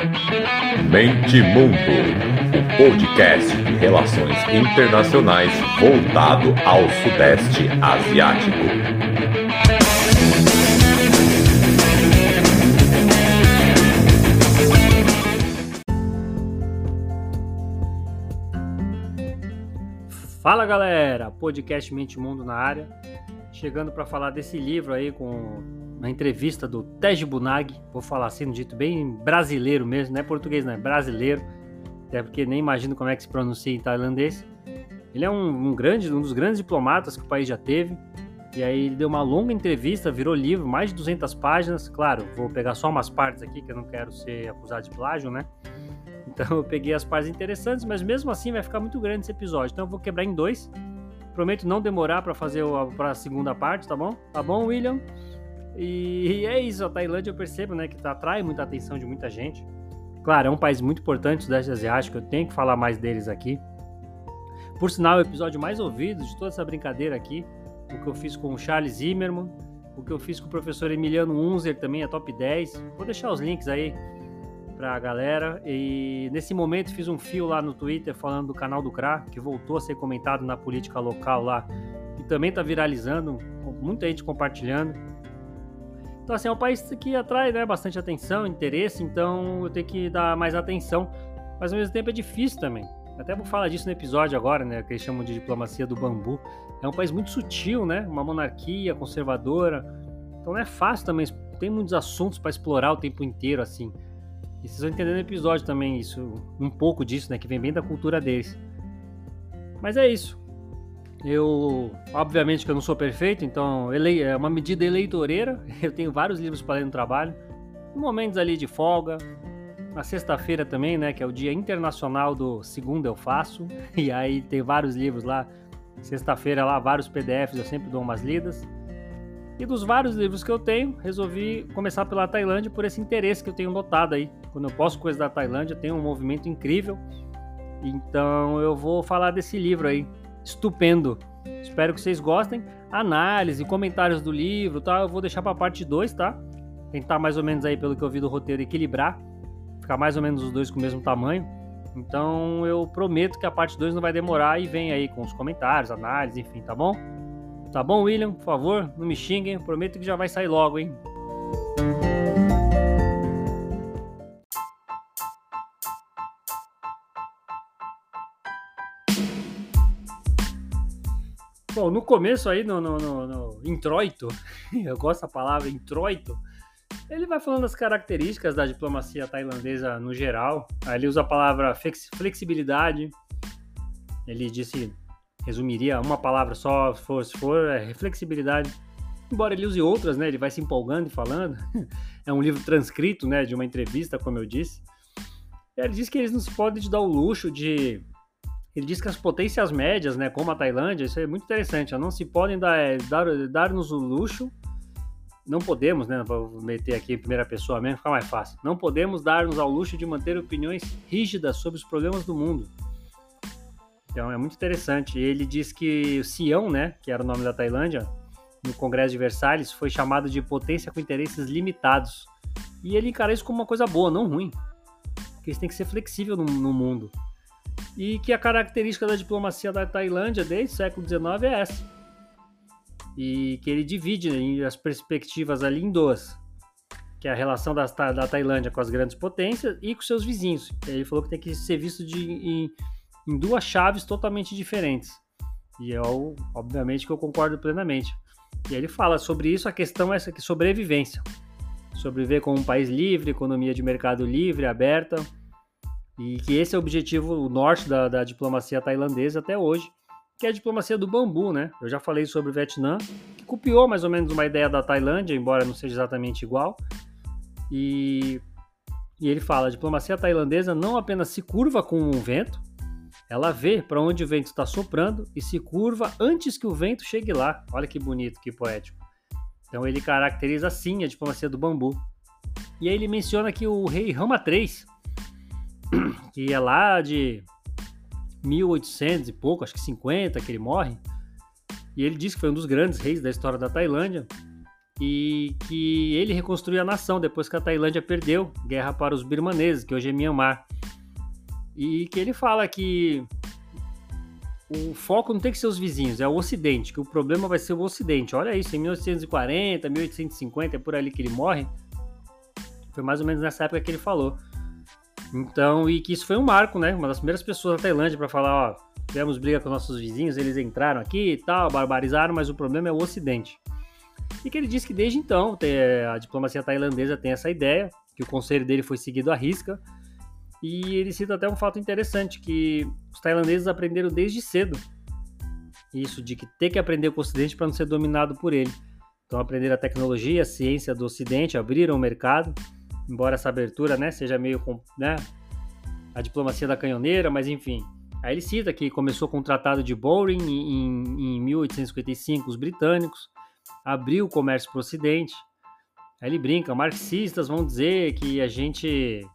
Mente Mundo, o podcast de relações internacionais voltado ao Sudeste Asiático. Fala galera, podcast Mente Mundo na área, chegando para falar desse livro aí com uma entrevista do Tej Bunag, vou falar assim, um dito bem brasileiro mesmo, não é português, não é brasileiro, até porque nem imagino como é que se pronuncia em tailandês. Ele é um, um grande, um dos grandes diplomatas que o país já teve, e aí ele deu uma longa entrevista, virou livro, mais de 200 páginas, claro, vou pegar só umas partes aqui, que eu não quero ser acusado de plágio, né? Então eu peguei as partes interessantes, mas mesmo assim vai ficar muito grande esse episódio, então eu vou quebrar em dois. Prometo não demorar para fazer a segunda parte, tá bom? Tá bom, William? E, é isso, a Tailândia eu percebo, né, que tá, atrai muita atenção de muita gente. Claro, é um país muito importante do Sudeste Asiático, eu tenho que falar mais deles aqui. Por sinal, o episódio mais ouvido de toda essa brincadeira aqui, o que eu fiz com o Charles Zimmerman, o que eu fiz com o professor Emiliano Unzer também, é top 10. Vou deixar os links aí pra galera. E nesse momento fiz um fio lá no Twitter falando do canal do CRA, que voltou a ser comentado na política local lá, e também tá viralizando, muita gente compartilhando. Então, assim, é um país que atrai né, bastante atenção, interesse, então eu tenho que dar mais atenção. Mas ao mesmo tempo é difícil também. Até vou falar disso no episódio agora, né? Que eles chamam de diplomacia do bambu. É um país muito sutil, né? Uma monarquia conservadora. Então não é fácil também. Tem muitos assuntos para explorar o tempo inteiro, assim. E vocês vão entender no episódio também isso, um pouco disso, né? Que vem bem da cultura deles. Mas é isso. Eu, obviamente que eu não sou perfeito, então é uma medida eleitoreira. Eu tenho vários livros para ler no trabalho. Momentos ali de folga, na sexta-feira também, né, que é o dia internacional do segundo eu faço, e aí tem vários livros lá. Sexta-feira lá, vários PDFs, eu sempre dou umas lidas. E dos vários livros que eu tenho, resolvi começar pela Tailândia por esse interesse que eu tenho notado aí. Quando eu posto coisas da Tailândia, tem um movimento incrível. Então eu vou falar desse livro aí, estupendo. Espero que vocês gostem. Análise, comentários do livro, tá? Eu vou deixar para parte 2, tá? Tentar mais ou menos aí pelo que eu vi do roteiro equilibrar, ficar mais ou menos os dois com o mesmo tamanho. Então eu prometo que a parte 2 não vai demorar e vem aí com os comentários, análise, enfim, tá bom? Tá bom, William? Por favor, não me xinguem, prometo que já vai sair logo, hein? Bom, no começo aí, no, no, no, no introito, eu gosto da palavra introito, ele vai falando das características da diplomacia tailandesa no geral. Aí ele usa a palavra flexibilidade. Ele disse, resumiria uma palavra só, se for, se for é flexibilidade. Embora ele use outras, né? Ele vai se empolgando e falando. é um livro transcrito, né? De uma entrevista, como eu disse. Ele diz que eles não se podem dar o luxo de ele diz que as potências médias, né, como a Tailândia, isso é muito interessante, não se podem dar, é, dar, dar-nos o luxo, não podemos, né, vou meter aqui em primeira pessoa mesmo, fica mais fácil, não podemos dar-nos ao luxo de manter opiniões rígidas sobre os problemas do mundo. Então é muito interessante. Ele diz que o Sião, né, que era o nome da Tailândia, no Congresso de Versalhes, foi chamado de potência com interesses limitados. E ele encara isso como uma coisa boa, não ruim. Porque eles têm que ser flexível no, no mundo e que a característica da diplomacia da Tailândia desde o século XIX é essa. E que ele divide as perspectivas ali em duas, que é a relação da, da Tailândia com as grandes potências e com seus vizinhos. Ele falou que tem que ser visto de, em, em duas chaves totalmente diferentes. E eu, obviamente, que eu concordo plenamente. E ele fala sobre isso, a questão é essa que sobrevivência. Sobreviver como um país livre, economia de mercado livre, aberta, e que esse é o objetivo, o norte da, da diplomacia tailandesa até hoje, que é a diplomacia do bambu, né? Eu já falei sobre o Vietnã, que copiou mais ou menos uma ideia da Tailândia, embora não seja exatamente igual. E, e ele fala: a diplomacia tailandesa não apenas se curva com o vento, ela vê para onde o vento está soprando e se curva antes que o vento chegue lá. Olha que bonito, que poético. Então ele caracteriza assim a diplomacia do bambu. E aí ele menciona que o rei Rama III, que é lá de 1800 e pouco, acho que 50 que ele morre. E ele diz que foi um dos grandes reis da história da Tailândia. e que ele reconstruiu a nação depois que a Tailândia perdeu guerra para os birmaneses, que hoje é Myanmar. E que ele fala que o foco não tem que ser os vizinhos, é o Ocidente, que o problema vai ser o Ocidente. Olha isso, em 1840, 1850, é por ali que ele morre. Foi mais ou menos nessa época que ele falou. Então, e que isso foi um marco, né? Uma das primeiras pessoas da Tailândia para falar, ó, tivemos briga com nossos vizinhos, eles entraram aqui e tal, barbarizaram, mas o problema é o Ocidente. E que ele disse que desde então a diplomacia tailandesa tem essa ideia, que o conselho dele foi seguido à risca, e ele cita até um fato interessante, que os tailandeses aprenderam desde cedo isso, de que ter que aprender com o Ocidente para não ser dominado por ele. Então aprenderam a tecnologia, a ciência do Ocidente, abriram o mercado, embora essa abertura né, seja meio né, a diplomacia da canhoneira, mas enfim. Aí ele cita que começou com o Tratado de Bowring em, em 1855, os britânicos, abriu o comércio para o Ocidente. Aí ele brinca, marxistas vão dizer que a gente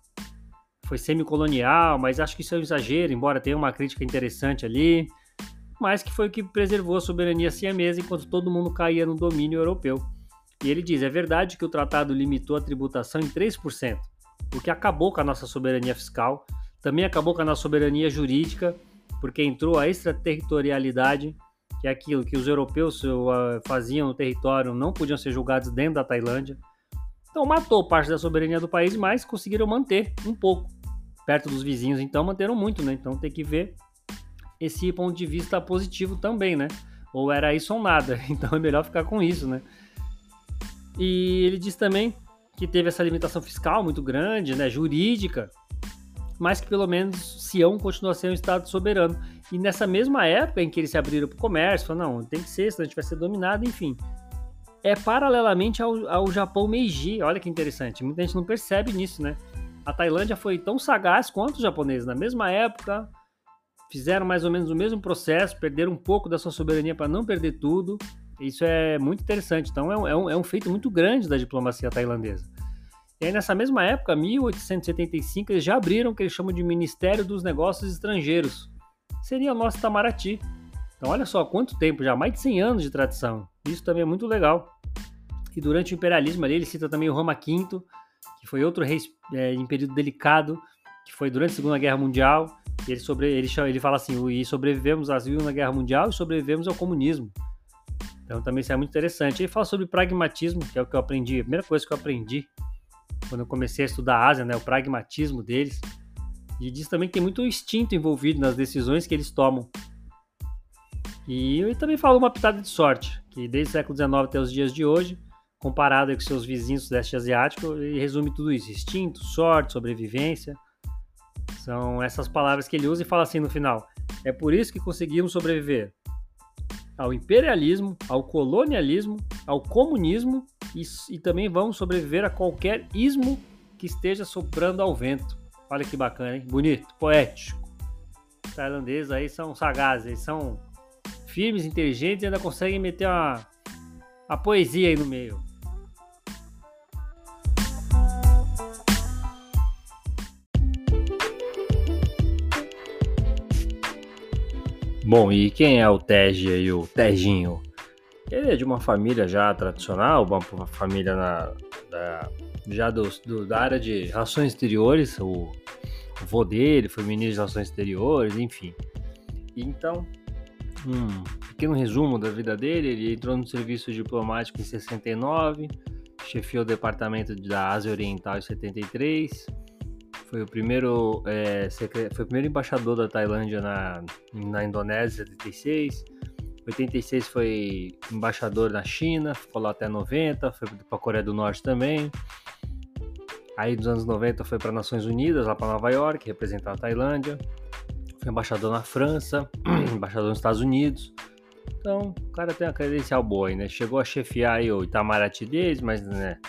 foi semicolonial, mas acho que isso é um exagero, embora tenha uma crítica interessante ali, mas que foi o que preservou a soberania siamesa enquanto todo mundo caía no domínio europeu. E ele diz: é verdade que o tratado limitou a tributação em 3%, o que acabou com a nossa soberania fiscal, também acabou com a nossa soberania jurídica, porque entrou a extraterritorialidade, que é aquilo que os europeus faziam no território, não podiam ser julgados dentro da Tailândia. Então matou parte da soberania do país, mas conseguiram manter um pouco perto dos vizinhos, então manteram muito, né? Então tem que ver esse ponto de vista positivo também, né? Ou era isso ou nada, então é melhor ficar com isso, né? E ele diz também que teve essa limitação fiscal muito grande, né, jurídica, mas que pelo menos Sião continua sendo um estado soberano. E nessa mesma época em que eles se abriram para o comércio, falaram, não, tem que ser, senão a gente vai ser dominado, enfim. É paralelamente ao, ao Japão Meiji, olha que interessante, muita gente não percebe nisso, né? A Tailândia foi tão sagaz quanto os japoneses. Na mesma época, fizeram mais ou menos o mesmo processo, perderam um pouco da sua soberania para não perder tudo. Isso é muito interessante. Então, é um, é um, feito muito grande da diplomacia tailandesa. E aí, nessa mesma época, 1875, eles já abriram o que eles chamam de Ministério dos Negócios Estrangeiros. Seria o nosso Itamaraty. Então, olha só quanto tempo já, mais de 100 anos de tradição. Isso também é muito legal. E durante o imperialismo ali, ele cita também o Roma V, que foi outro rei é, em período delicado, que foi durante a Segunda Guerra Mundial. Ele, sobre, ele, ele fala assim: e sobrevivemos à Segunda Guerra Mundial e sobrevivemos ao comunismo. Então também isso é muito interessante. Ele fala sobre pragmatismo, que é o que eu aprendi, a primeira coisa que eu aprendi quando eu comecei a estudar a Ásia, né, o pragmatismo deles. E diz também que tem muito instinto envolvido nas decisões que eles tomam. E ele também fala uma pitada de sorte, que desde o século XIX até os dias de hoje, comparado com seus vizinhos do sudeste asiático, ele resume tudo isso: instinto, sorte, sobrevivência. São essas palavras que ele usa e fala assim no final: é por isso que conseguimos sobreviver ao imperialismo, ao colonialismo, ao comunismo e, e também vamos sobreviver a qualquer ismo que esteja soprando ao vento. Olha que bacana, hein? Bonito, poético. Os tailandeses aí são sagazes, eles são firmes, inteligentes e ainda conseguem meter uma, a poesia aí no meio. Bom, e quem é o Tej aí, o Tejinho? Ele é de uma família já tradicional, uma família na, da, já do, do, da área de relações exteriores. O, o vô dele foi ministro de relações exteriores, enfim. Então, um pequeno resumo da vida dele: ele entrou no serviço diplomático em 69, chefiou o departamento da Ásia Oriental em 73 foi o primeiro, é, foi o primeiro embaixador da Tailândia na, na Indonésia, 76. 86 foi embaixador na China, ficou lá até 90, foi para a Coreia do Norte também. Aí nos anos 90 foi para Nações Unidas, lá para Nova York, representar a Tailândia. Foi embaixador na França, embaixador nos Estados Unidos. Então, o cara tem uma credencial boa aí, né? Chegou a chefiar aí o Itamaraty deles, mas né,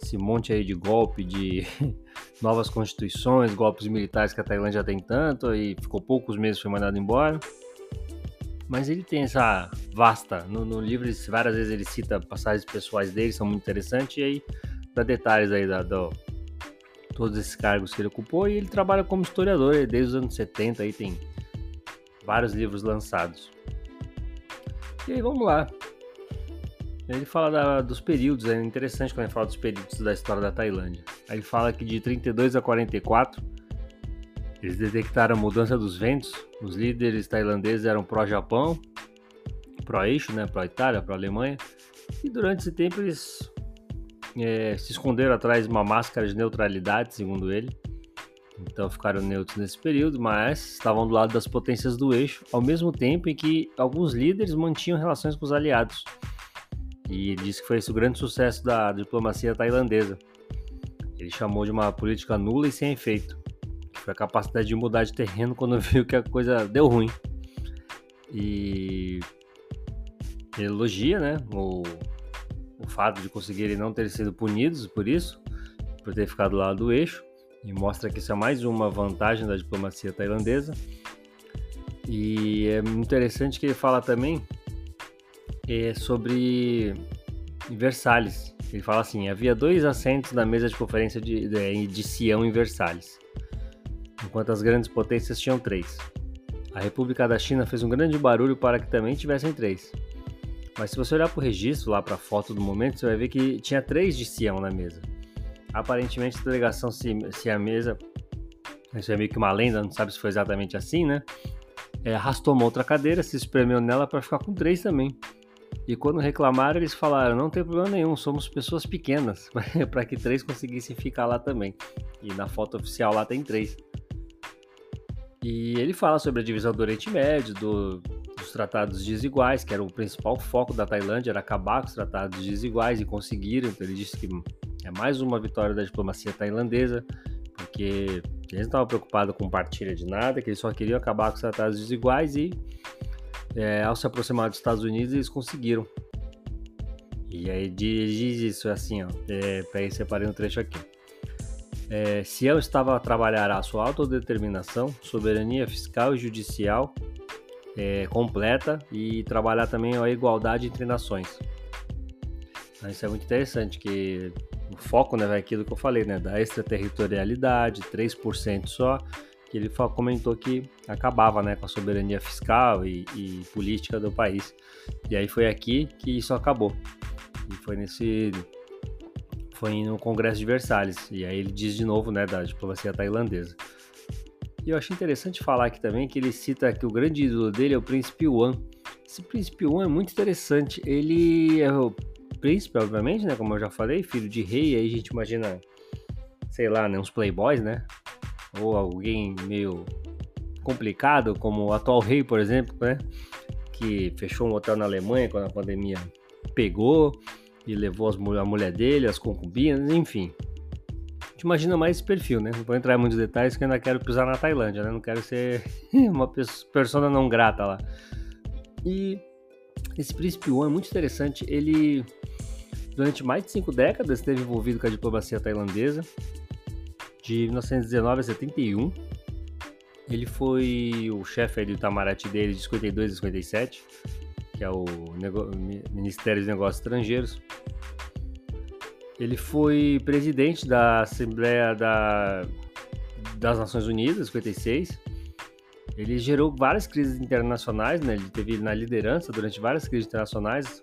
esse monte aí de golpe, de novas constituições, golpes militares que a Tailândia tem tanto, e ficou poucos meses foi mandado embora. Mas ele tem essa vasta, no, no livro várias vezes ele cita passagens pessoais dele, são muito interessantes, e aí dá detalhes aí da, do, todos esses cargos que ele ocupou, e ele trabalha como historiador desde os anos 70, aí tem vários livros lançados. E aí vamos lá. Ele fala da, dos períodos, é interessante quando ele fala dos períodos da história da Tailândia. Aí fala que de 32 a 44 eles detectaram a mudança dos ventos. Os líderes tailandeses eram pró-Japão, pró-eixo, né, pró-Itália, pró-Alemanha. E durante esse tempo eles é, se esconderam atrás de uma máscara de neutralidade, segundo ele. Então ficaram neutros nesse período, mas estavam do lado das potências do eixo, ao mesmo tempo em que alguns líderes mantinham relações com os aliados. E ele disse que foi esse o grande sucesso da diplomacia tailandesa. Ele chamou de uma política nula e sem efeito, que foi a capacidade de mudar de terreno quando viu que a coisa deu ruim. E elogia né, o, o fato de conseguirem não ter sido punidos por isso, por ter ficado do lado do eixo, e mostra que isso é mais uma vantagem da diplomacia tailandesa. E é interessante que ele fala também é sobre Versalhes. Ele fala assim: havia dois assentos na mesa de conferência de, de, de Sião em Versalhes, enquanto as grandes potências tinham três. A República da China fez um grande barulho para que também tivessem três. Mas se você olhar para o registro, lá para a foto do momento, você vai ver que tinha três de Sião na mesa. Aparentemente a delegação siamesa, isso é meio que uma lenda, não sabe se foi exatamente assim, né? É, arrastou uma outra cadeira, se espremeu nela para ficar com três também. E quando reclamaram, eles falaram: não tem problema nenhum, somos pessoas pequenas, para que três conseguissem ficar lá também. E na foto oficial lá tem três. E ele fala sobre a divisão do Oriente Médio, do, dos tratados desiguais, que era o principal foco da Tailândia, era acabar com os tratados desiguais e conseguiram. Então ele disse que é mais uma vitória da diplomacia tailandesa, porque eles não estavam preocupados com partilha de nada, que eles só queriam acabar com os tratados desiguais e é, ao se aproximar dos Estados Unidos, eles conseguiram. E aí diz isso, é assim, ó. É, peraí, separei um trecho aqui. É, eu estava a trabalhar a sua autodeterminação, soberania fiscal e judicial é, completa e trabalhar também a igualdade entre nações. Então, isso é muito interessante, que o foco né, vai aquilo que eu falei, né, da extraterritorialidade, 3% só, que ele comentou que acabava né, com a soberania fiscal e, e, política do país. E aí foi aqui que isso acabou. E foi nesse. Foi no Congresso de Versalhes. E aí ele diz de novo né, da diplomacia tailandesa. E eu achei interessante falar aqui também que ele cita que o grande ídolo dele é o príncipe Yuan. Esse príncipe Yuan é muito interessante. Ele é o príncipe, obviamente, né? Como eu já falei, filho de rei. Aí a gente imagina, sei lá, né, uns playboys, né? Ou alguém meio complicado, como o atual rei, por exemplo, né? Que fechou um hotel na Alemanha quando a pandemia pegou e levou as, a mulher dele, as concubinas, enfim. A gente imagina mais esse perfil, né? Não vou entrar em muitos detalhes que eu ainda quero pisar na Tailândia, né? Não quero ser uma pessoa não grata lá. E esse príncipe Yuan é muito interessante. Ele, durante mais de cinco décadas, esteve envolvido com a diplomacia tailandesa de 1919 a 71. Ele foi o chefe do Itamaraty dele de 52 a 57, que é o Ministério dos Negócios Estrangeiros. Ele foi presidente da Assembleia da, das Nações Unidas, 56. Ele gerou várias crises internacionais, né? Ele teve na liderança durante várias crises internacionais.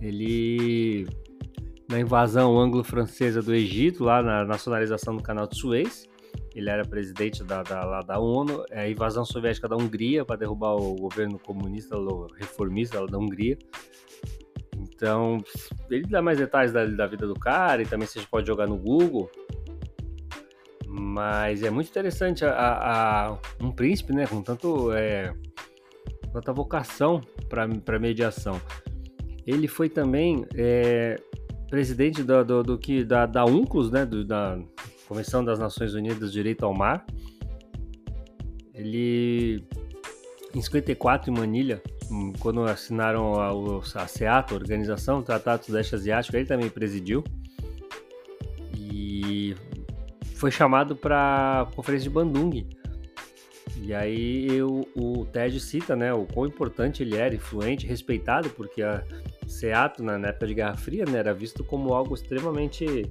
Ele na invasão anglo-francesa do Egito, lá na nacionalização do canal de Suez. Ele era presidente da, da, da ONU, é a invasão soviética da Hungria para derrubar o governo comunista reformista da Hungria. Então, ele dá mais detalhes da, da vida do cara e também você pode jogar no Google. Mas é muito interessante a, a um príncipe, né, com tanto é, tanta vocação para mediação. Ele foi também é, presidente do, do, do que da, da UNCLOS, né, do, da Convenção das Nações Unidas Direito ao Mar. Ele em 54 em Manilha, hum, quando assinaram a, a CEAT, a Organização do Tratado Sudeste Asiático, ele também presidiu. E foi chamado para a Conferência de Bandung. E aí eu, o TED cita né, o quão importante ele era, influente, respeitado, porque a, Seattle, na época de Guerra Fria, né, era visto como algo extremamente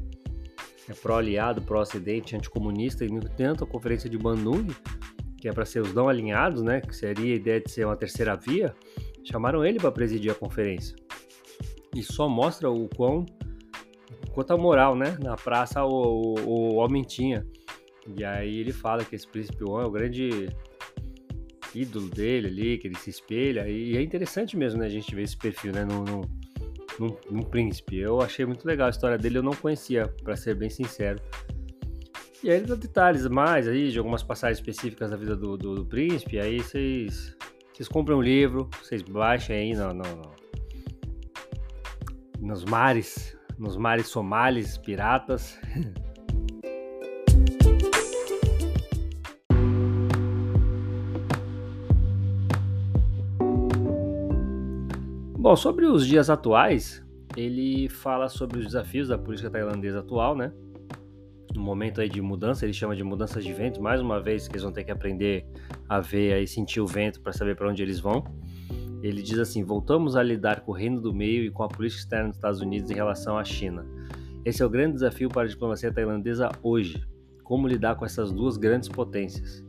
é, pró-aliado, pró-ocidente, anticomunista, e no entanto a Conferência de Bandung, que é para ser os não alinhados, né, que seria a ideia de ser uma terceira via, chamaram ele para presidir a conferência. E só mostra o quão quanta moral, né? Na praça o, o, o homem tinha. E aí ele fala que esse príncipe One é o grande ídolo dele ali, que ele se espelha. E é interessante mesmo, né? A gente ver esse perfil, né? Num, num príncipe. Eu achei muito legal a história dele, eu não conhecia, para ser bem sincero. E aí ele dá detalhes mais aí de algumas passagens específicas da vida do, do, do príncipe. Aí vocês, vocês compram um livro, vocês baixem aí no, no, no, nos mares, nos mares somalis, piratas. Bom, sobre os dias atuais, ele fala sobre os desafios da política tailandesa atual, né? No momento aí de mudança, ele chama de mudanças de vento, mais uma vez que eles vão ter que aprender a ver e sentir o vento para saber para onde eles vão. Ele diz assim: voltamos a lidar com o reino do meio e com a política externa dos Estados Unidos em relação à China. Esse é o grande desafio para a diplomacia tailandesa hoje. Como lidar com essas duas grandes potências?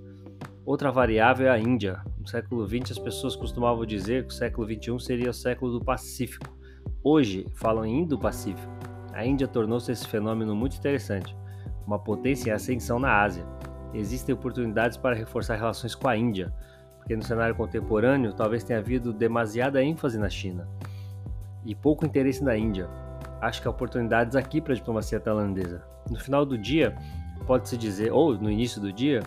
Outra variável é a Índia. No século XX, as pessoas costumavam dizer que o século XXI seria o século do Pacífico. Hoje, falam em Indo-Pacífico. A Índia tornou-se esse fenômeno muito interessante, uma potência em ascensão na Ásia. Existem oportunidades para reforçar relações com a Índia, porque no cenário contemporâneo talvez tenha havido demasiada ênfase na China e pouco interesse na Índia. Acho que há oportunidades aqui para a diplomacia tailandesa. No final do dia, pode-se dizer, ou no início do dia,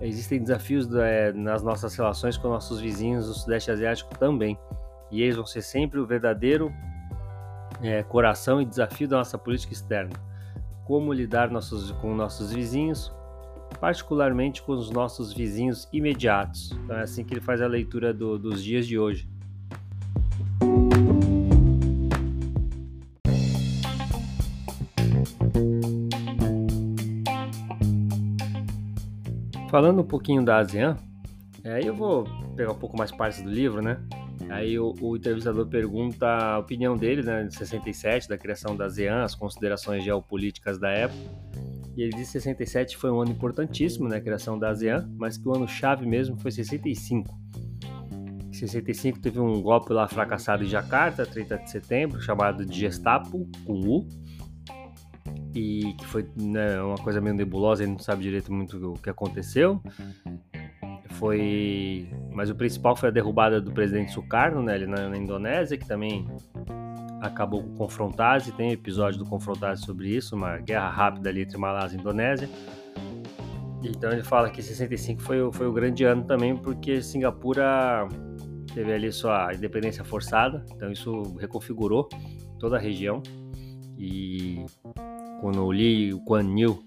existem desafios é, nas nossas relações com nossos vizinhos do Sudeste Asiático também. E eles vão ser sempre o verdadeiro é, coração e desafio da nossa política externa. Como lidar nossos, com nossos vizinhos, particularmente com os nossos vizinhos imediatos. Então é assim que ele faz a leitura do, dos dias de hoje. Falando um pouquinho da ASEAN, aí é, eu vou pegar um pouco mais partes do livro, né? Aí o, o, entrevistador pergunta a opinião dele, né, de 67, da criação da ASEAN, as considerações geopolíticas da época. E ele diz que 67 foi um ano importantíssimo na criação da ASEAN, mas que o ano chave mesmo foi 65. Em 65 teve um golpe lá fracassado em Jacarta, 30 de setembro, chamado de Gestapo, com U, e que foi né, uma coisa meio nebulosa, ele não sabe direito muito o que aconteceu. Foi, mas o principal foi a derrubada do presidente Sukarno, né, ali na, na Indonésia, que também acabou com o Confrontase, tem um episódio do Confrontase sobre isso, uma guerra rápida ali entre Malásia e Indonésia. Então ele fala que 65 foi, foi o grande ano também, porque Singapura teve ali sua independência forçada, então isso reconfigurou toda a região. E quando o Lee Kuan Yew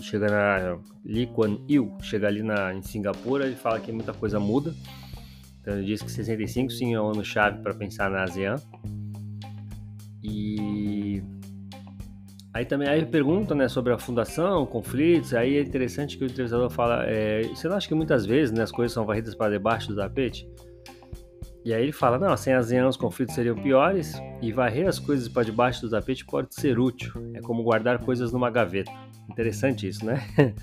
chega na Lee Kuan Yew chega ali na, em Singapura, ele fala que muita coisa muda. Então ele diz que 65 sim é um ano chave para pensar na ASEAN. E aí também aí pergunta né, sobre a fundação, conflitos. Aí é interessante que o entrevistador fala: é, você não acha que muitas vezes né, as coisas são varridas para debaixo do tapete? E aí ele fala: não, sem as os conflitos seriam piores e varrer as coisas para debaixo do tapete pode ser útil. É como guardar coisas numa gaveta. Interessante isso, né?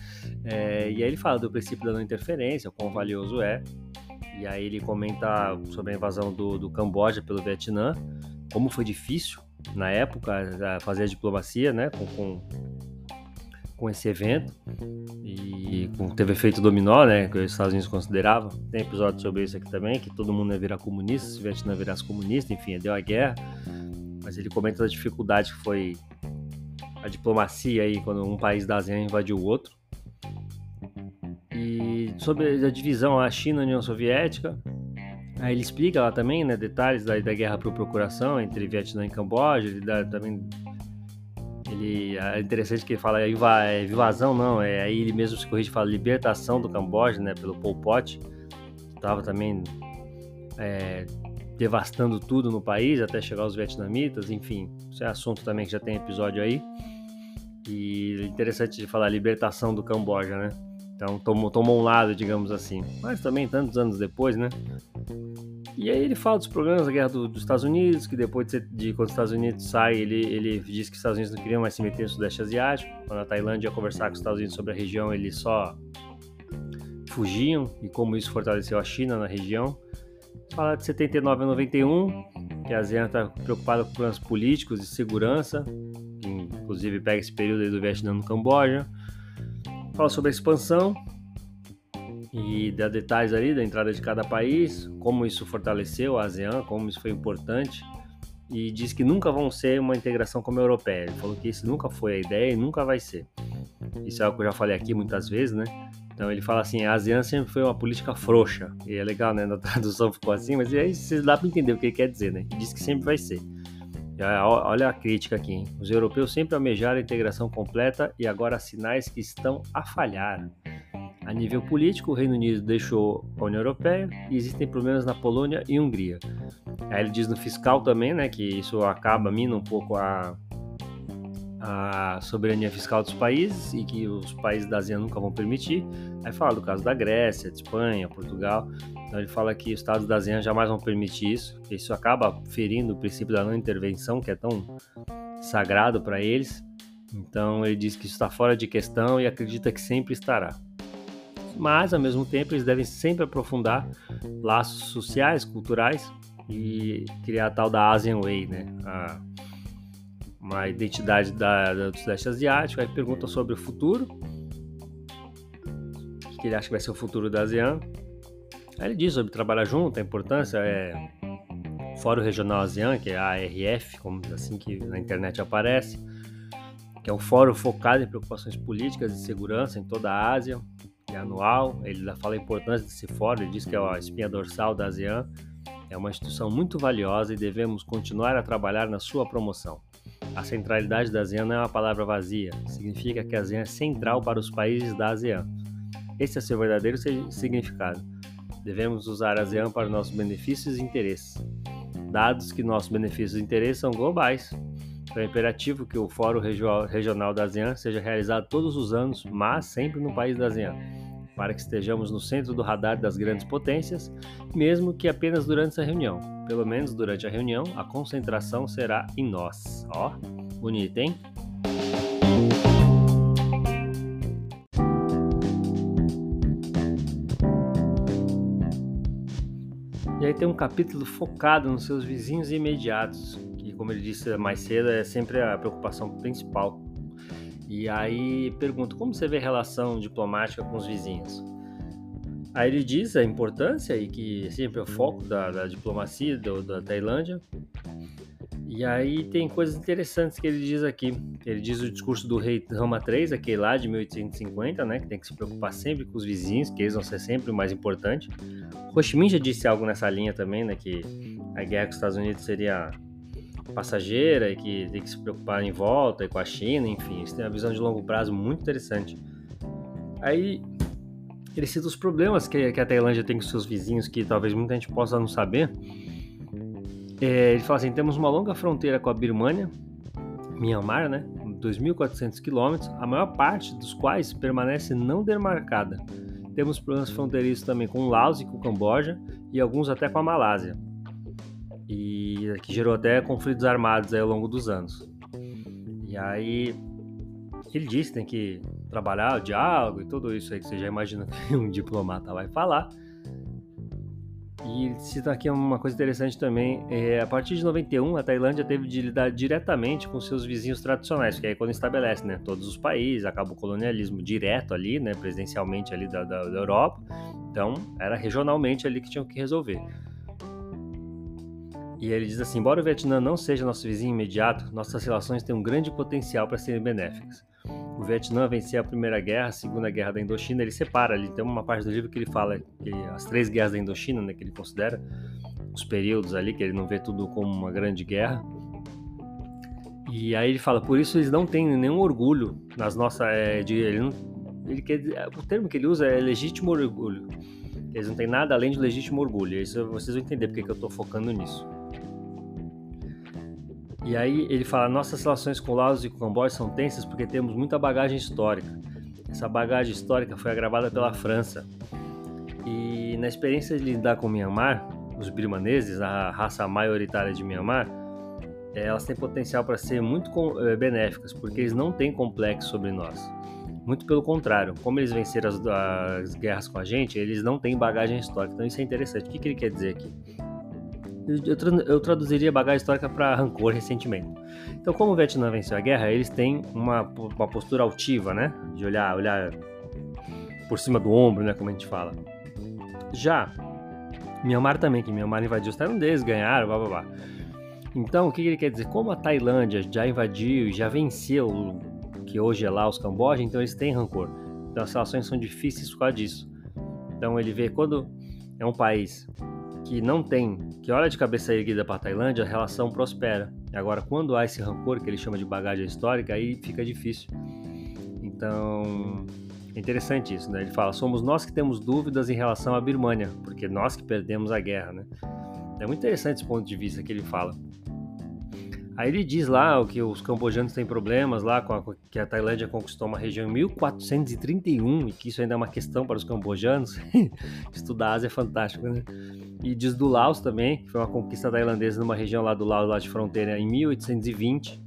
É, e aí ele fala do princípio da não interferência, o quão valioso é. E aí ele comenta sobre a invasão do, do Camboja pelo Vietnã, como foi difícil na época fazer a diplomacia, né? Com, com com esse evento e com, teve efeito dominó, né, que os Estados Unidos consideravam. Tem episódio sobre isso aqui também, que todo mundo ia virar comunista, se o Vietnã virasse comunista, enfim, deu a guerra. Mas ele comenta a dificuldade que foi a diplomacia aí quando um país da ASEAN invadiu o outro. E sobre a divisão a China e União Soviética, aí ele explica lá também, né, detalhes da, da guerra por procuração entre Vietnã e Camboja, ele dá também ele, é interessante que ele fala é invasão, não, é aí ele mesmo se corrige fala libertação do Camboja, né, pelo Pol Pot, estava também é, devastando tudo no país até chegar os vietnamitas, enfim, isso é assunto também que já tem episódio aí. E interessante de falar libertação do Camboja, né? Então tomou, tomou um lado, digamos assim. Mas também tantos anos depois, né? E aí ele fala dos problemas da guerra do, dos Estados Unidos, que depois de, de, quando os Estados Unidos sai, ele, ele diz que os Estados Unidos não queriam mais se meter no Sudeste Asiático. Quando a Tailândia ia conversar com os Estados Unidos sobre a região, eles só fugiam e como isso fortaleceu a China na região. Fala de 79 a 91, que a ASEAN está preocupada com problemas políticos e segurança, que inclusive pega esse período aí do Vietnã no Camboja. Fala sobre a expansão e dá detalhes ali da entrada de cada país, como isso fortaleceu a ASEAN, como isso foi importante. E diz que nunca vão ser uma integração como a europeia. Ele falou que isso nunca foi a ideia e nunca vai ser. Isso é algo que eu já falei aqui muitas vezes, né? Então ele fala assim, a ASEAN sempre foi uma política frouxa. E é legal, né? Na tradução ficou assim, mas aí você dá para entender o que ele quer dizer, né? Diz que sempre vai ser. Olha a crítica aqui, hein? Os europeus sempre almejaram a integração completa e agora há sinais que estão a falhar. A nível político, o Reino Unido deixou a União Europeia e existem problemas na Polônia e Hungria. Aí ele diz no fiscal também, né, que isso acaba mina um pouco a, a soberania fiscal dos países e que os países da ASEAN nunca vão permitir. Aí fala do caso da Grécia, de Espanha, Portugal. Então ele fala que os estados da ASEAN jamais vão permitir isso. Isso acaba ferindo o princípio da não intervenção, que é tão sagrado para eles. Então ele diz que isso está fora de questão e acredita que sempre estará. Mas ao mesmo tempo eles devem sempre aprofundar laços sociais, culturais e criar a tal da Asian Way, né? A uma identidade da, da, do Sudeste Asiático, aí pergunta sobre o futuro, o que ele acha que vai ser o futuro da ASEAN. Aí ele diz sobre trabalhar junto, a importância é Fórum Regional ASEAN, que é a ARF, como assim que na internet aparece, que é um fórum focado em preocupações políticas e segurança em toda a Ásia, é anual, ele fala a importância desse fórum, ele diz que é a espinha dorsal da ASEAN, é uma instituição muito valiosa e devemos continuar a trabalhar na sua promoção. A centralidade da ASEAN não é uma palavra vazia, significa que a ASEAN é central para os países da ASEAN. Esse é seu verdadeiro significado. Devemos usar a ASEAN para nossos benefícios e interesses. Dados que nossos benefícios e interesses são globais, é imperativo que o Fórum Regional da ASEAN seja realizado todos os anos, mas sempre no país da ASEAN, para que estejamos no centro do radar das grandes potências, mesmo que apenas durante essa reunião. Pelo menos durante a reunião, a concentração será em nós. Ó, bonito, hein? E aí tem um capítulo focado nos seus vizinhos imediatos, como ele disse mais cedo, é sempre a preocupação principal. E aí pergunto, como você vê a relação diplomática com os vizinhos? Aí ele diz a importância e que sempre é o foco da, da diplomacia do, da Tailândia. E aí tem coisas interessantes que ele diz aqui. Ele diz o discurso do rei Rama III, aquele lá de 1850, né, que tem que se preocupar sempre com os vizinhos, que eles vão ser sempre o mais importante. Ho Chi Minh já disse algo nessa linha também, né, que a guerra com os Estados Unidos seria passageira e que tem que se preocupar em volta e com a China, enfim, eles têm uma visão de longo prazo muito interessante. Aí ele cita os problemas que, que a Tailândia tem com seus vizinhos, que talvez muita gente possa não saber. É, ele fala assim: temos uma longa fronteira com a Birmânia, Myanmar, né? 2.400 quilômetros, a maior parte dos quais permanece não demarcada. Temos problemas fronteiriços também com Laos e com Camboja e alguns até com a Malásia e que gerou até conflitos armados ao longo dos anos. E aí ele disse tem que trabalhar o diálogo e tudo isso aí que você já imagina que um diplomata vai falar. E cita aqui uma coisa interessante também. É, a partir de 91, a Tailândia teve de lidar diretamente com seus vizinhos tradicionais, que é quando estabelece né, todos os países, acaba o colonialismo direto ali, né, presidencialmente ali da, da, da Europa. Então, era regionalmente ali que tinham que resolver. E ele diz assim: embora o Vietnã não seja nosso vizinho imediato, nossas relações têm um grande potencial para serem benéficas. O Vietnã venceu a Primeira Guerra, a Segunda Guerra da Indochina, ele separa ali, tem uma parte do livro que ele fala que as três guerras da Indochina, né, que ele considera os períodos ali, que ele não vê tudo como uma grande guerra. E aí ele fala, por isso eles não têm nenhum orgulho nas nossas. É, de, ele não, ele quer, o termo que ele usa é legítimo orgulho. Eles não têm nada além de legítimo orgulho. Isso vocês vão entender porque que eu estou focando nisso. E aí ele fala: nossas relações com Laos e com Camboja são tensas porque temos muita bagagem histórica. Essa bagagem histórica foi agravada pela França. E na experiência de lidar com Myanmar, os birmaneses, a raça maioritária de Myanmar, eh, elas têm potencial para ser muito eh, benéficas, porque eles não têm complexo sobre nós. Muito pelo contrário, como eles venceram as, as guerras com a gente, eles não têm bagagem histórica. Então isso é interessante. O que, que ele quer dizer aqui? Eu, eu traduziria bagagem histórica para rancor, ressentimento. Então, como o Vietnã venceu a guerra, eles têm uma, uma postura altiva, né? De olhar, olhar por cima do ombro, né? Como a gente fala. Já Myanmar também, que Myanmar invadiu os tailandeses, ganharam, blá blá blá. Então, o que ele quer dizer? Como a Tailândia já invadiu e já venceu, que hoje é lá os Camboja, então eles têm rancor. Então as relações são difíceis por causa disso. Então ele vê quando é um país que não tem, que olha de cabeça erguida para a Tailândia, a relação prospera. Agora, quando há esse rancor, que ele chama de bagagem histórica, aí fica difícil. Então, é interessante isso, né? Ele fala: somos nós que temos dúvidas em relação à Birmânia, porque nós que perdemos a guerra, né? É muito interessante esse ponto de vista que ele fala. Aí ele diz lá que os cambojanos têm problemas lá, com a, que a Tailândia conquistou uma região em 1431 e que isso ainda é uma questão para os cambojanos. Estudar a Ásia é fantástico, né? E diz do Laos também, que foi uma conquista tailandesa numa região lá do Laos, lá de fronteira, em 1820.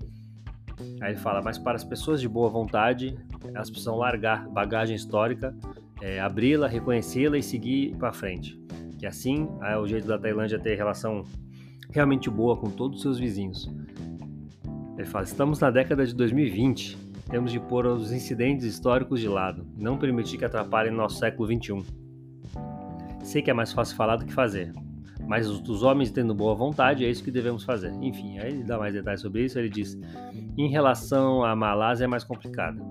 Aí ele fala, mas para as pessoas de boa vontade, elas precisam largar bagagem histórica, é, abri-la, reconhecê-la e seguir para frente. Que assim é o jeito da Tailândia ter relação realmente boa com todos os seus vizinhos. Ele fala: estamos na década de 2020, temos de pôr os incidentes históricos de lado, não permitir que atrapalhem nosso século 21. Sei que é mais fácil falar do que fazer, mas os homens tendo boa vontade é isso que devemos fazer. Enfim, aí ele dá mais detalhes sobre isso. Ele diz: em relação à Malásia é mais complicado.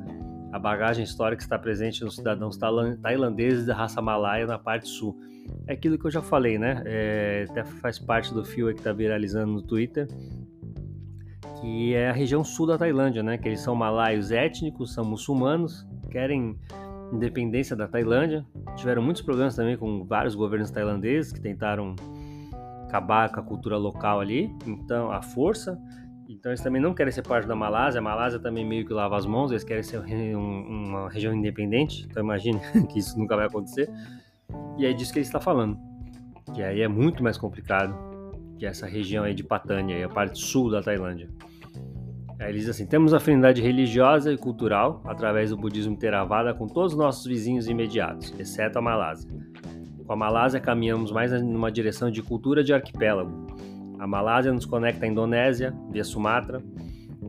A bagagem histórica está presente nos cidadãos tailandeses da raça malaia na parte sul é aquilo que eu já falei, né? É, até faz parte do fio que está viralizando no Twitter, que é a região sul da Tailândia, né? Que eles são malaios étnicos, são muçulmanos, querem independência da Tailândia. Tiveram muitos problemas também com vários governos tailandeses que tentaram acabar com a cultura local ali, então a força. Então eles também não querem ser parte da Malásia. A Malásia também meio que lava as mãos, eles querem ser um, uma região independente. Então imagine que isso nunca vai acontecer. E é disso que ele está falando. Que aí é muito mais complicado que essa região aí de Patânia, a parte sul da Tailândia. Aí ele diz assim: temos afinidade religiosa e cultural através do budismo Theravada com todos os nossos vizinhos imediatos, exceto a Malásia. Com a Malásia caminhamos mais numa direção de cultura de arquipélago. A Malásia nos conecta à Indonésia, via Sumatra,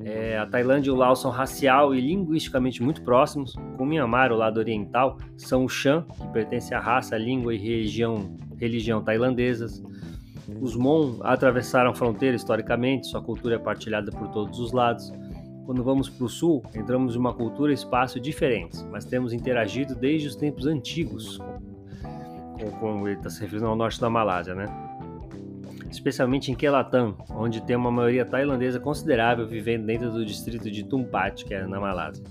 é, a Tailândia e o Laos são racial e linguisticamente muito próximos. Com Myanmar, o lado oriental, são o Shan, que pertence à raça, língua e religião tailandesas. Os Mon atravessaram a fronteira historicamente, sua cultura é partilhada por todos os lados. Quando vamos para o sul, entramos em uma cultura e espaço diferentes, mas temos interagido desde os tempos antigos, como ele está se referindo ao norte da Malásia, né? especialmente em Kelantan, onde tem uma maioria tailandesa considerável vivendo dentro do distrito de Tumpat, que é na Malásia.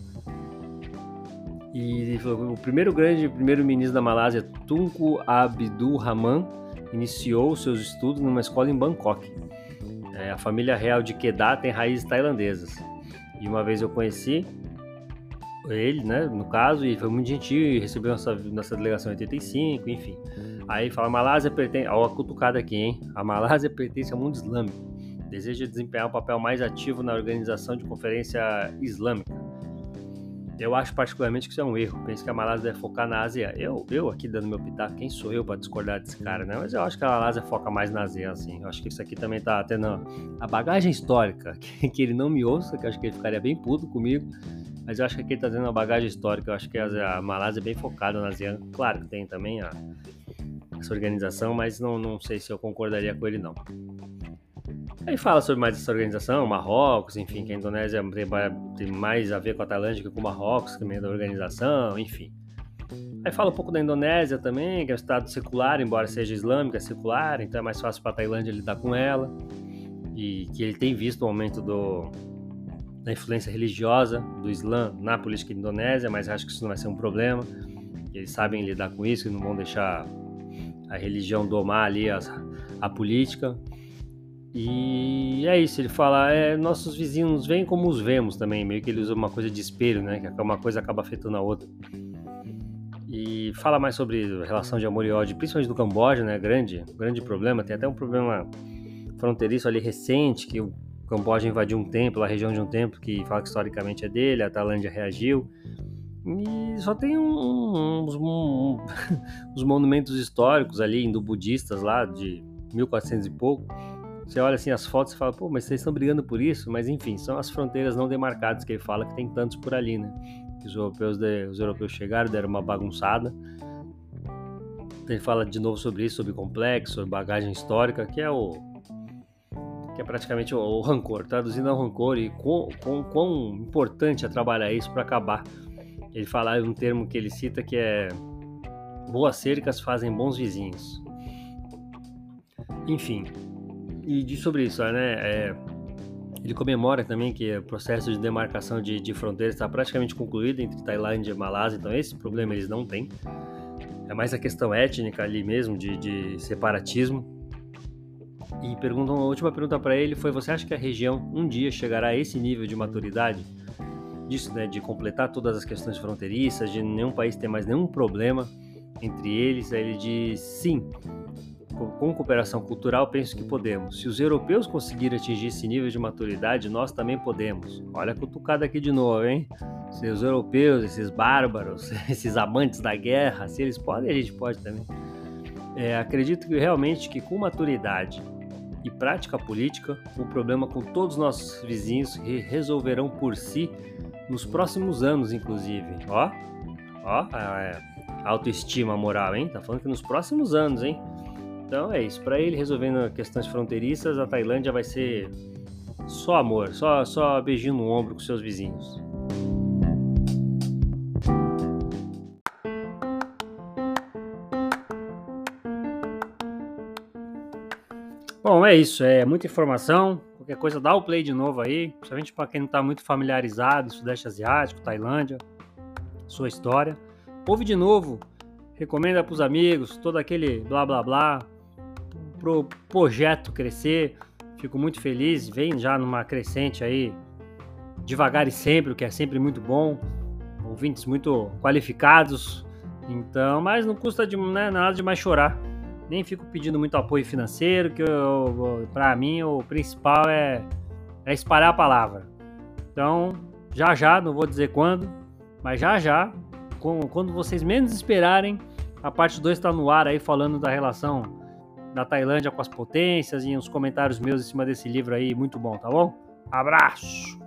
E o primeiro grande primeiro-ministro da Malásia, Tunku Abdul Rahman, iniciou seus estudos numa escola em Bangkok. É, a família real de Kedah tem raízes tailandesas. E uma vez eu conheci ele, né, no caso, e foi muito gentil, recebeu nossa, nossa delegação em 85, enfim. Aí fala, a Malásia pertence, ó a cutucada aqui, hein? A Malásia pertence ao mundo islâmico. Deseja desempenhar um papel mais ativo na organização de conferência islâmica. Eu acho particularmente que isso é um erro. Penso que a Malásia deve focar na Ásia. Eu, eu aqui dando meu pitaco, quem sou eu para discordar desse cara, né? Mas eu acho que a Malásia foca mais na Ásia, assim. Eu acho que isso aqui também tá tendo a bagagem histórica, que, que ele não me ouça, que eu acho que ele ficaria bem puto comigo mas eu acho que aqui tá tendo uma bagagem histórica. Eu acho que a, Malásia é bem focada na ASEAN. Claro que tem também a, essa organização, mas não, não sei se eu concordaria com ele, não. Aí fala sobre mais essa organização, Marrocos, enfim, que a Indonésia tem, mais a ver com a Tailândia que com o Marrocos, que é meio da organização, enfim. Aí fala um pouco da Indonésia também, que é um estado secular, embora seja islâmica, é secular, então é mais fácil para a Tailândia lidar com ela. E que ele tem visto o aumento do, da influência religiosa do Islã na política indonésia, mas acho que isso não vai ser um problema. Eles sabem lidar com isso e não vão deixar a religião domar ali a política. E é isso, ele fala, é, nossos vizinhos veem como os vemos também, meio que ele usa uma coisa de espelho, né? Que uma coisa acaba afetando a outra. E fala mais sobre relação de amor e ódio, principalmente do Camboja, né? Grande, grande problema. Tem até um problema fronteiriço ali recente, que o Camboja invadiu um templo, a região de um templo que fala que historicamente é dele, a Tailândia reagiu. E só tem uns um, um, monumentos históricos ali, indo-budistas lá, de 1400 e pouco. Você olha assim as fotos e fala, pô, mas vocês estão brigando por isso? Mas enfim, são as fronteiras não demarcadas que ele fala que tem tantos por ali, né? Os europeus, os europeus chegaram, deram uma bagunçada. Ele fala de novo sobre isso, sobre complexo, sobre bagagem histórica, que é o que é praticamente o, o rancor, traduzindo ao rancor e quão, quão, quão importante é trabalhar isso para acabar. Ele fala um termo que ele cita que é boas cercas fazem bons vizinhos. Enfim, e diz sobre isso, né? É, ele comemora também que o processo de demarcação de, de fronteiras está praticamente concluído entre Tailândia e Malásia, então esse problema eles não têm. É mais a questão étnica ali mesmo, de, de separatismo. E pergunta, uma última pergunta para ele foi: você acha que a região um dia chegará a esse nível de maturidade? Disso, né, de completar todas as questões fronteiriças, de nenhum país ter mais nenhum problema entre eles? Aí ele diz: sim, com cooperação cultural, penso que podemos. Se os europeus conseguirem atingir esse nível de maturidade, nós também podemos. Olha a cutucada aqui de novo, hein? Se os europeus, esses bárbaros, esses amantes da guerra, se eles podem, a gente pode também. É, acredito que realmente que com maturidade e prática política, o problema com todos os nossos vizinhos resolverão por si nos próximos anos, inclusive. Ó, ó, é, autoestima moral, hein? Tá falando que nos próximos anos, hein? Então é isso. Para ele resolvendo questões fronteiriças, a Tailândia vai ser só amor, só, só beijinho no ombro com seus vizinhos. Bom, é isso. É muita informação. Qualquer coisa, dá o play de novo aí. Principalmente para quem não está muito familiarizado, Sudeste Asiático, Tailândia, sua história. Ouve de novo. Recomenda para os amigos, todo aquele blá blá blá pro projeto crescer. Fico muito feliz, vem já numa crescente aí, devagar e sempre, o que é sempre muito bom. Ouvintes muito qualificados. Então, mas não custa de, né, nada de mais chorar. Nem fico pedindo muito apoio financeiro, que para mim o principal é, é espalhar a palavra. Então, já já, não vou dizer quando, mas já já, quando vocês menos esperarem, a parte 2 está no ar aí falando da relação da Tailândia com as potências e uns comentários meus em cima desse livro aí, muito bom, tá bom? Abraço!